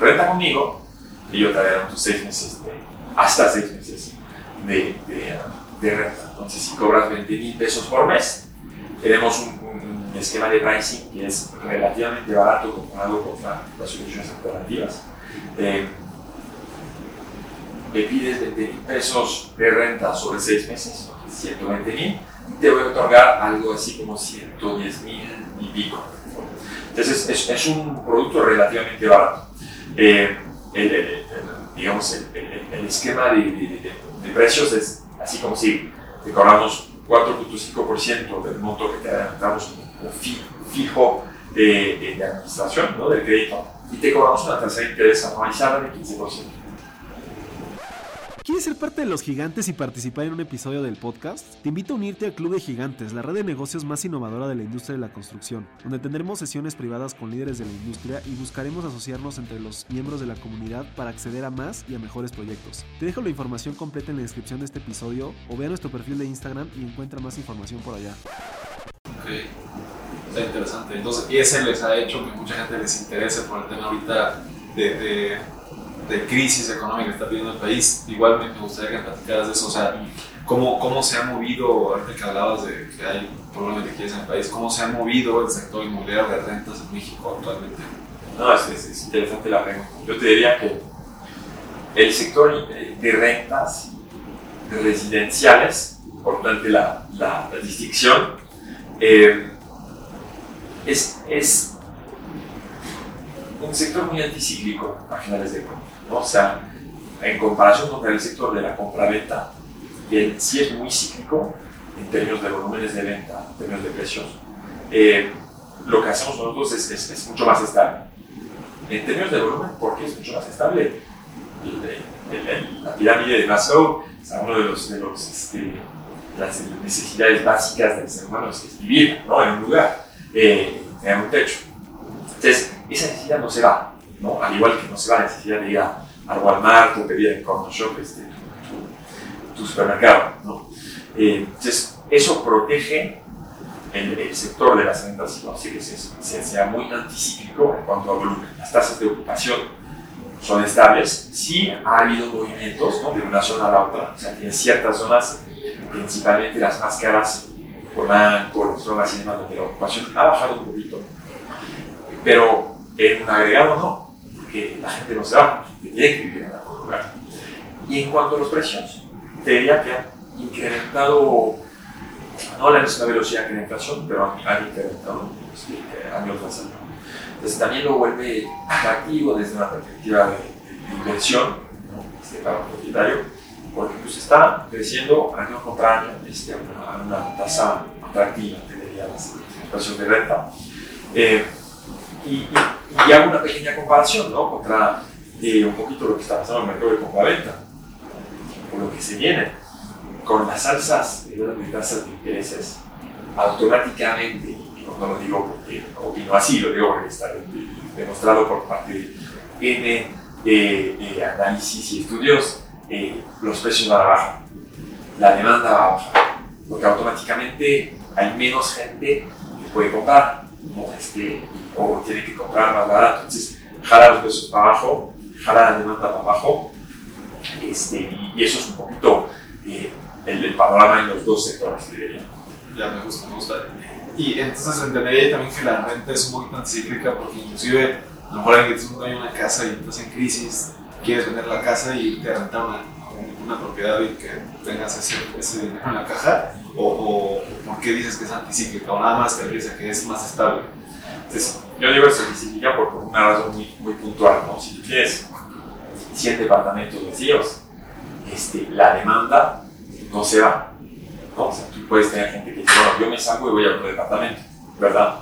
Renta conmigo y yo te daré tus seis meses, de, hasta seis meses de, renta. Entonces, si cobras 20 mil pesos por mes, tenemos un, esquema de pricing que es relativamente barato comparado con las soluciones alternativas. Eh, me pides 20 mil pesos de renta sobre seis meses, 120 mil, te voy a otorgar algo así como 110 mil y pico. Entonces es, un producto relativamente barato. Eh, el, digamos, el, esquema de, precios es así como si te cobramos 4.5% del monto que te damos fijo de, de administración ¿no? del crédito y te cobramos una tasa de interés anualizada de 15%. ¿Quieres ser parte de los gigantes y participar en un episodio del podcast? Te invito a unirte al Club de Gigantes, la red de negocios más innovadora de la industria de la construcción, donde tendremos sesiones privadas con líderes de la industria y buscaremos asociarnos entre los miembros de la comunidad para acceder a más y a mejores proyectos. Te dejo la información completa en la descripción de este episodio o ve a nuestro perfil de Instagram y encuentra más información por allá. Ok, está interesante. Entonces, ese les ha hecho que mucha gente les interese por el tema ahorita de, de crisis económica que está viviendo el país. Igual me, gustaría que platicaras de eso, o sea, cómo, cómo se ha movido, ahorita que hablabas de que hay problemas de crisis en el país, cómo se ha movido el sector inmobiliario de rentas en México actualmente. No, es, es- es interesante la pregunta. Yo te diría que el sector de rentas residenciales, importante la, la, la distinción, eh, es, es un sector muy anticíclico a finales de cuentas. O sea, en comparación con el sector de la compraventa, que sí es muy cíclico en términos de volúmenes de venta, en términos de precios, eh, lo que hacemos nosotros es, es, es mucho más estable. En términos de volumen, ¿por qué es mucho más estable? La pirámide de Maslow, o sea, uno de los, de este, las necesidades básicas del ser humano es, vivir ¿no? en un lugar, eh, tener un techo. Entonces, esa necesidad no se va, al igual que no se va la necesidad de ir a, al Walmart o pedir en Corner Shop este, tu, supermercado. ¿no? Eh, entonces, eso protege el, sector de las rentas, que se, se- sea muy anticíclico en cuanto a volumen. Las tasas de ocupación son estables. Sí ha habido movimientos ¿no? de una zona a la otra, o sea, que en ciertas zonas, principalmente las más caras, Polanco, las zonas y demás, donde la ocupación ha bajado un poquito. Pero en un agregado no, porque la gente no se va, la gente tiene que vivir en algún lugar. Y en cuanto a los precios, te diría que han incrementado no la misma velocidad que la inflación, pero han, incrementado año tras año. Entonces también lo vuelve atractivo desde una perspectiva de, inversión este, para un propietario, porque pues está creciendo año contra año este, a, una, tasa atractiva, te diría, las precios de renta. Eh, y, y- y hago una pequeña comparación ¿no? contra eh, un poquito lo que está pasando en el mercado de compraventa, por lo que se viene con las alzas de de tasas de intereses, automáticamente, y no lo digo porque opino así, lo digo porque está demostrado por parte de N eh, eh, análisis y estudios, eh, los precios van a bajar, la demanda va a bajar, porque automáticamente hay menos gente que puede comprar, ¿no? este, o tiene que comprar más entonces jala los precios para abajo, jala la demanda para abajo, este, y, eso es un poquito eh, el, el panorama en los dos sectores, diría. Ya me gusta, me gusta. Y entonces entendería también que la renta es un poquito anticíclica porque inclusive a lo mejor alguien tienes una casa y estás en crisis, quieres vender la casa y te rentar una, una propiedad y que tengas ese, ese dinero en la caja o, o por qué dices que es anticíclica o nada más te refieres a que es más estable. Entonces, yo digo eso significa por una razón muy, muy puntual, ¿no? Si tienes 100 departamentos vacíos, este, la demanda no se va, ¿no? O sea, tú puedes tener gente que dice, bueno, yo me salgo y voy a otro departamento, ¿verdad?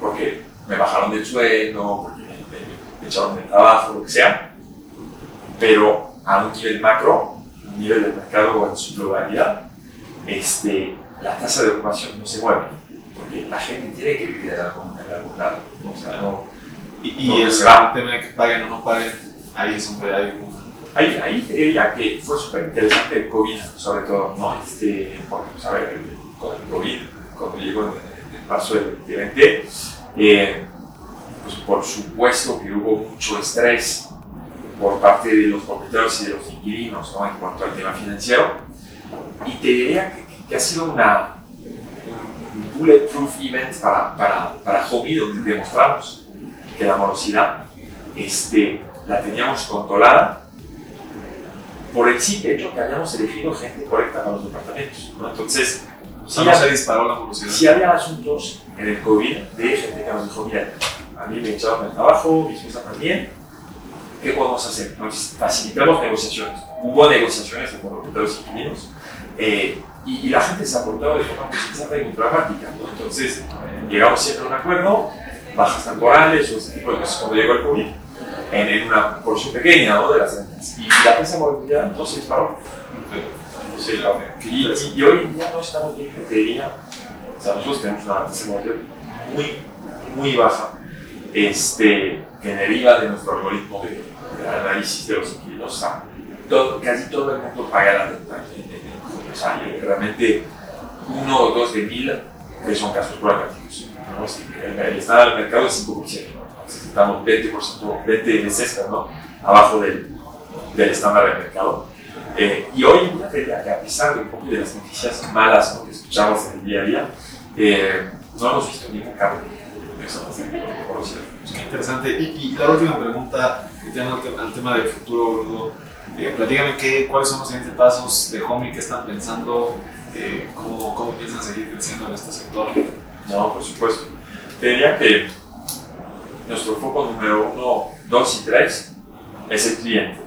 Porque me bajaron del sueldo, porque me, echaron del trabajo, lo que sea, pero a un nivel macro, un nivel del mercado en su globalidad, este, la tasa de ocupación no se mueve, porque la gente tiene que vivir en algún, en algún lado, o sea, no, Y, y No, el va. tema de que paguen o no paguen, ahí siempre hay un... Ahí, ahí diría que fue súper interesante el COVID, sobre todo, ¿no? Este, porque, pues, a ver, el- con el COVID, cuando llegó en, en marzo del 2020, eh, pues por supuesto que hubo mucho estrés por parte de los propietarios y de los inquilinos, ¿no? En cuanto al tema financiero. Y te diría que, que ha sido una, un bulletproof event para, para, para Hobby, donde demostramos que la morosidad este, la teníamos controlada por el simple hecho que habíamos elegido gente correcta para los departamentos. ¿no? Entonces, O sí, sea, no se disparó la morosidad. si había asuntos en el COVID de gente que nos dijo, mira, a mí me echaron el trabajo, mi esposa también, ¿qué podemos hacer? Entonces, facilitamos negociaciones. Hubo negociaciones con y inquilinos eh, y, y la gente se ha aportado de forma muy y muy. ¿no? Entonces, llegamos siempre a un acuerdo, bajas temporales o ese tipo de cosas cuando llegó el COVID. en, una porción pequeña ¿no? de las ventas. Y la de movilidad entonces disparó. Sí, y, y, hoy en día no estamos bien, diría. O sea, nosotros tenemos una de movilidad muy, muy baja, este, que deriva de nuestro algoritmo de, de análisis de los inquilinos. O sea, todo, casi todo el mundo paga la renta. Realmente uno o dos de mil que son casos proactivos. El, el estándar del mercado es 5%, estamos 20%, 20 veces ¿no? abajo del, del estándar del mercado. Eh, y hoy que a pesar de un poco de las noticias malas que escuchamos en el día a día, eh, no hemos visto ningún cambio. Eso Qué interesante. Y, y, la última pregunta, que tiene al, tema del futuro, Bruno. Eh, qué, cuáles son los siguientes pasos de Homey que están pensando, eh, ¿cómo, ¿cómo, piensan seguir creciendo en este sector? No, por supuesto. Te diría que nuestro foco número uno, dos y tres es el cliente.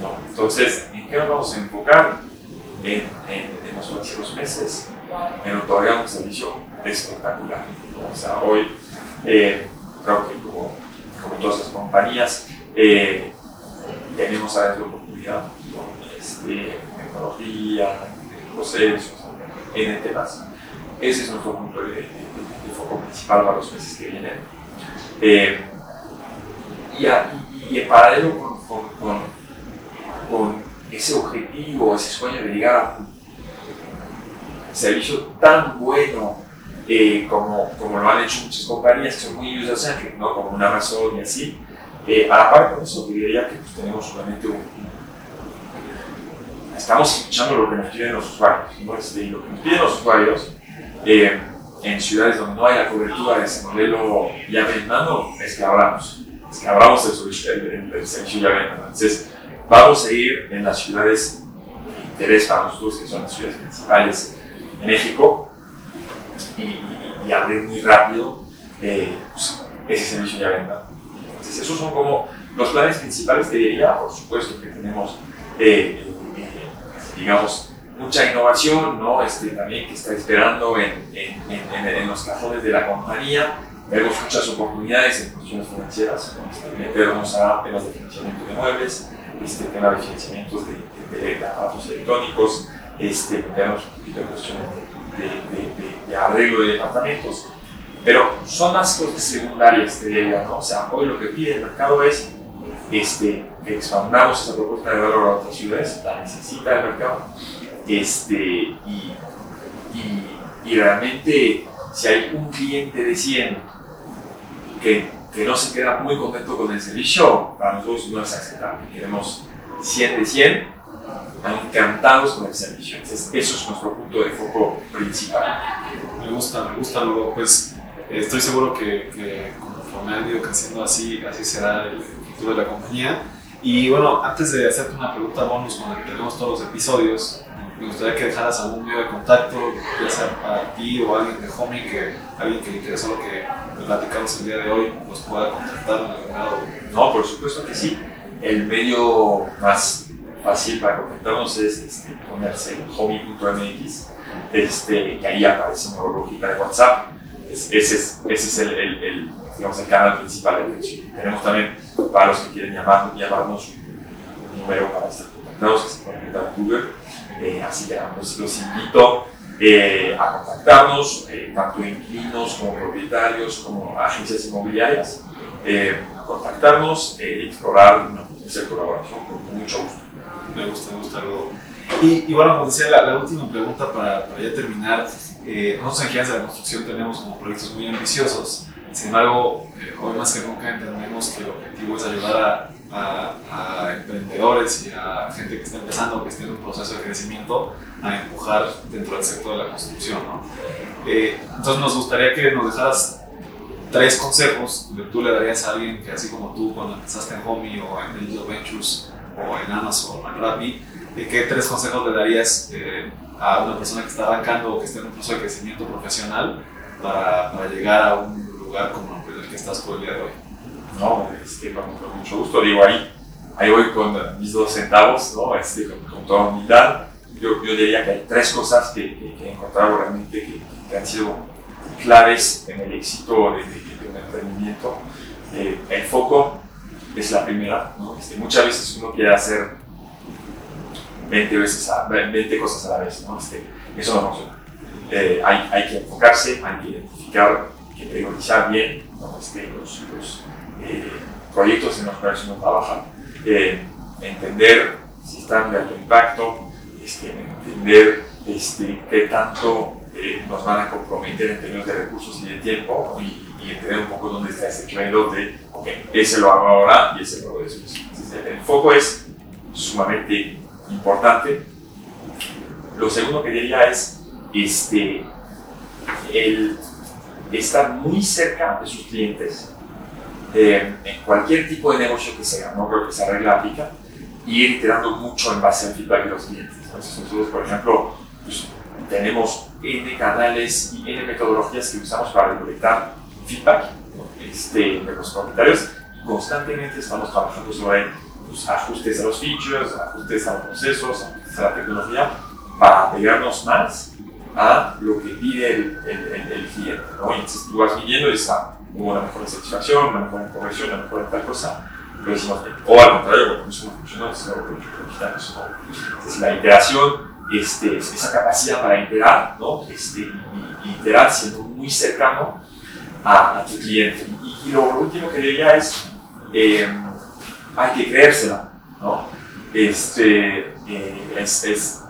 ¿no? Entonces, ¿en qué nos vamos a enfocar? En, en, en los próximos meses, en otorgar un servicio espectacular. O sea, hoy eh, creo que como, como, todas las compañías eh, tenemos a la oportunidad ¿no? este, tecnología, procesos, en temas. Ese es nuestro punto de, de, de, foco principal para los meses que vienen. Eh, y, a, y, en paralelo con, con, con, con, ese objetivo, ese sueño de llegar a un servicio tan bueno eh, como, como lo han hecho muchas compañías que son muy user-centric, ¿no? como una y así, a la par con eso, diría que pues, tenemos solamente un, estamos escuchando lo que nos piden los usuarios. ¿no? Este, lo que nos piden los usuarios eh, en ciudades donde no hay la cobertura de ese modelo ya vendando es que abramos, es que abramos el, servicio ya vendando. Entonces, vamos a ir en las ciudades de interés para nosotros, que son las ciudades principales en México, y, y, abrir muy rápido eh, pues, ese servicio ya vendando. Esos son como los planes principales que diría, por supuesto, que tenemos. Eh, digamos, mucha innovación, ¿no? Este, también que está esperando en, los cajones de la compañía. Vemos muchas oportunidades en cuestiones financieras, ¿no? meternos a temas de financiamiento de muebles, este, temas de financiamientos de, de, de, aparatos electrónicos, este, meternos un poquito en cuestiones de, de, arreglo de departamentos. Pero son más cosas secundarias, te diría, ¿no? O sea, hoy lo que pide el mercado es este, que expandamos esa propuesta de valor a otras ciudades, la necesita el mercado. Este, y, y, y, realmente, si hay un cliente de 100 que, que, no se queda muy contento con el servicio, para nosotros no es aceptable. Queremos 100 de 100 encantados con el servicio. Entonces, eso es nuestro punto de foco principal. Me gusta, me gusta, luego, pues estoy seguro que, que conforme han ido creciendo así, así será el de la compañía. Y bueno, antes de hacerte una pregunta bonus con la que tenemos todos los episodios, me gustaría que dejaras algún medio de contacto, ya sea para ti o alguien de Homey, que alguien que le interesa lo que platicamos el día de hoy, nos pueda contactar en algún lado. No, por supuesto que sí. El medio más fácil para contactarnos es este, ponerse en homey.mx este, y ahí aparece una hojita de WhatsApp. Es, ese, es, ese es el, el, el, digamos, el canal principal de atención. Tenemos también para los que quieren llamar, llamarnos un número para estar contactados que se conecta en Google. Eh, así que pues, los invito eh, a contactarnos, eh, tanto inquilinos como propietarios, como agencias inmobiliarias, eh, a contactarnos, explorar una potencial colaboración con mucho gusto. Me gusta, me gusta. Y, y, bueno, como decía, la, la última pregunta para, para ya terminar. Nosotros en Gigantes de la Construcción tenemos como proyectos muy ambiciosos sin embargo, eh, hoy más que nunca entendemos que el objetivo es ayudar a, a, a, emprendedores y a gente que está empezando, que esté en un proceso de crecimiento, a empujar dentro del sector de la construcción. ¿no? Eh, entonces nos gustaría que nos dejaras tres consejos que tú le darías a alguien que así como tú cuando empezaste en Homey o en Digital Ventures o en Amazon o en Rappi, ¿qué tres consejos le darías eh, a una persona que está arrancando o que esté en un proceso de crecimiento profesional para, para llegar a un lugar como el que estás por el día de hoy. No, este, con, con mucho gusto. Digo, ahí, ahí voy con mis dos centavos, ¿no? Este, con, con toda humildad. Yo, yo, diría que hay tres cosas que, que, que he encontrado realmente que, que, han sido claves en el éxito de, de, de un emprendimiento. Eh, el foco, es la primera. ¿no? Este, muchas veces uno quiere hacer 20, veces a, 20 cosas a la vez. ¿no? Este, eso no funciona. Eh, hay, hay, que enfocarse, hay que identificar, que priorizar bien ¿no? este, los, los eh, proyectos en los cuales uno trabaja, eh, entender si están de alto impacto, este, entender este, qué tanto eh, nos van a comprometer en términos de recursos y de tiempo y, y entender un poco dónde está ese trade de, ok, ese lo hago ahora y ese lo hago después. Entonces, el foco es sumamente importante. Lo segundo que diría es este, el estar muy cerca de sus clientes eh, en cualquier tipo de negocio que sea, no creo que esa regla aplica, y ir iterando mucho en base al feedback de los clientes. Entonces nosotros, por ejemplo, pues, tenemos N canales y N metodologías que usamos para recolectar feedback este, de los comentarios y constantemente estamos trabajando sobre pues, ajustes a los features, ajustes a los procesos, ajustes a la tecnología para pegarnos más a lo que pide el, el, el, cliente. ¿no? Y entonces tú vas midiendo y hubo una mejor satisfacción, una mejor conversión, una mejor tal cosa, lo bien. O al contrario, cuando eso no funcionó, es algo que Entonces la iteración, este, esa capacidad para iterar, ¿no? este, y, iterar siendo muy cercano a, a tu cliente. Y, y, lo último que diría es, eh, hay que creérsela, ¿no? Este, eh, es, es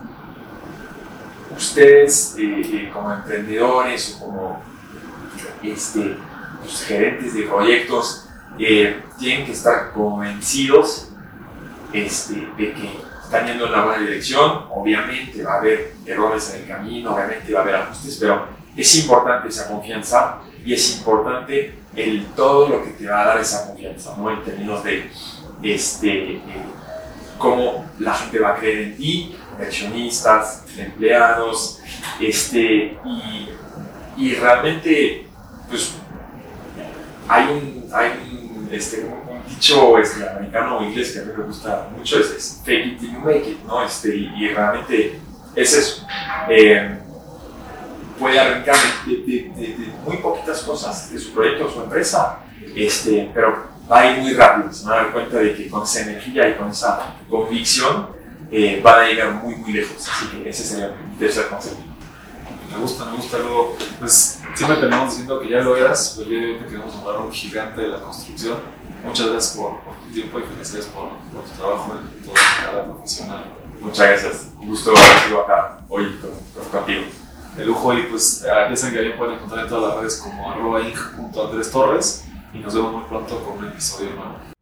ustedes eh, eh, como emprendedores o como este, pues, gerentes de proyectos tienen que estar convencidos este, de que están yendo en la buena dirección. Obviamente va a haber errores en el camino, obviamente va a haber ajustes, pero es importante esa confianza y es importante el todo lo que te va a dar esa confianza, ¿no? En términos de este, eh, cómo la gente va a creer en ti, inversionistas, empleados, este, y, y realmente, pues, hay un, hay un, este, un, un dicho este, americano o inglés que a mí me gusta mucho, es, es fake it till you make it, ¿no? Este, y, y realmente es eso. Eh, puede arrancar de, de, de, de, muy poquitas cosas de su proyecto o su empresa, este, pero va a ir muy rápido, se van a dar cuenta de que con esa energía y con esa convicción eh, van a llegar muy, muy lejos. Así que ese sería mi tercer consejo. Me gusta, me gusta. Luego, pues siempre terminamos diciendo que ya lo eras, pero te queremos nombrar un gigante de la construcción. Muchas gracias por, por tu tiempo y felicidades por, por tu trabajo en toda carrera profesional. Muchas gracias. Un gusto haber sido acá hoy con, con, contigo. De lujo y pues ya saben que bien pueden encontrar en todas las redes como arroba inc.andrestorres y nos vemos muy pronto con un episodio nuevo.